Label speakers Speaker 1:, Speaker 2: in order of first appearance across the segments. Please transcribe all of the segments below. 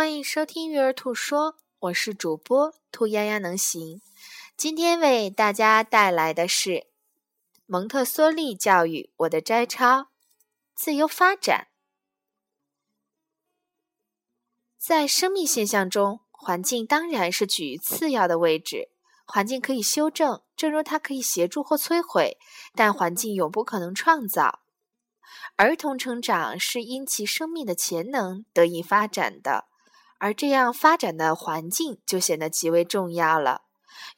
Speaker 1: 欢迎收听《育儿兔说》，我是主播兔丫丫能行。今天为大家带来的是蒙特梭利教育我的摘抄：自由发展。在生命现象中，环境当然是居于次要的位置。环境可以修正，正如它可以协助或摧毁，但环境永不可能创造。儿童成长是因其生命的潜能得以发展的。而这样发展的环境就显得极为重要了。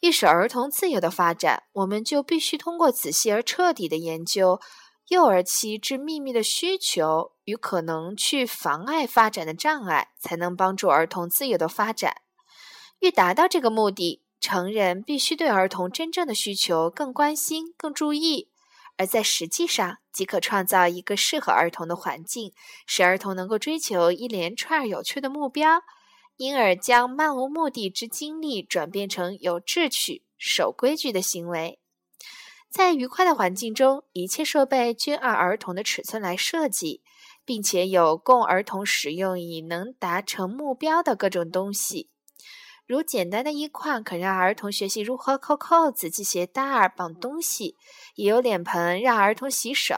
Speaker 1: 欲使儿童自由的发展，我们就必须通过仔细而彻底的研究幼儿期之秘密的需求与可能去妨碍发展的障碍，才能帮助儿童自由的发展。欲达到这个目的，成人必须对儿童真正的需求更关心、更注意，而在实际上，即可创造一个适合儿童的环境，使儿童能够追求一连串有趣的目标。因而将漫无目的之经历转变成有秩序、守规矩的行为，在愉快的环境中，一切设备均按儿童的尺寸来设计，并且有供儿童使用以能达成目标的各种东西。如简单的衣框可让儿童学习如何扣扣子、系鞋带儿、绑东西；也有脸盆让儿童洗手；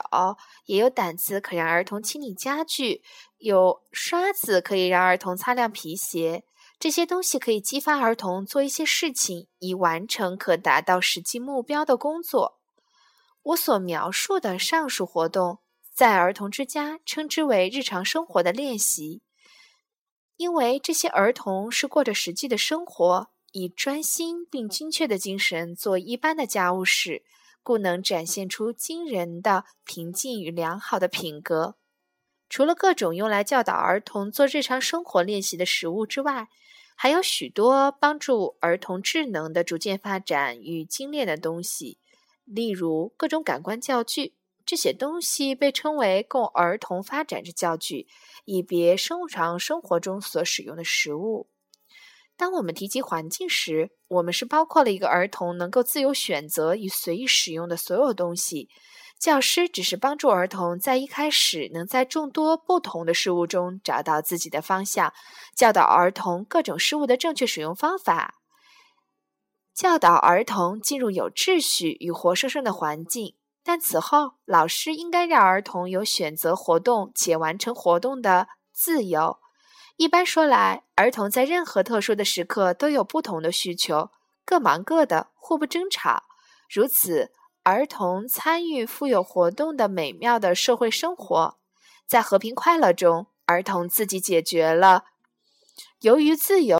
Speaker 1: 也有掸子可让儿童清理家具；有刷子可以让儿童擦亮皮鞋。这些东西可以激发儿童做一些事情，以完成可达到实际目标的工作。我所描述的上述活动，在儿童之家称之为日常生活的练习。因为这些儿童是过着实际的生活，以专心并精确的精神做一般的家务事，故能展现出惊人的平静与良好的品格。除了各种用来教导儿童做日常生活练习的食物之外，还有许多帮助儿童智能的逐渐发展与精炼的东西，例如各种感官教具。这些东西被称为供儿童发展之教具，以别生常生活中所使用的食物。当我们提及环境时，我们是包括了一个儿童能够自由选择与随意使用的所有东西。教师只是帮助儿童在一开始能在众多不同的事物中找到自己的方向，教导儿童各种事物的正确使用方法，教导儿童进入有秩序与活生生的环境。但此后，老师应该让儿童有选择活动且完成活动的自由。一般说来，儿童在任何特殊的时刻都有不同的需求，各忙各的，互不争吵。如此，儿童参与富有活动的美妙的社会生活，在和平快乐中，儿童自己解决了由于自由。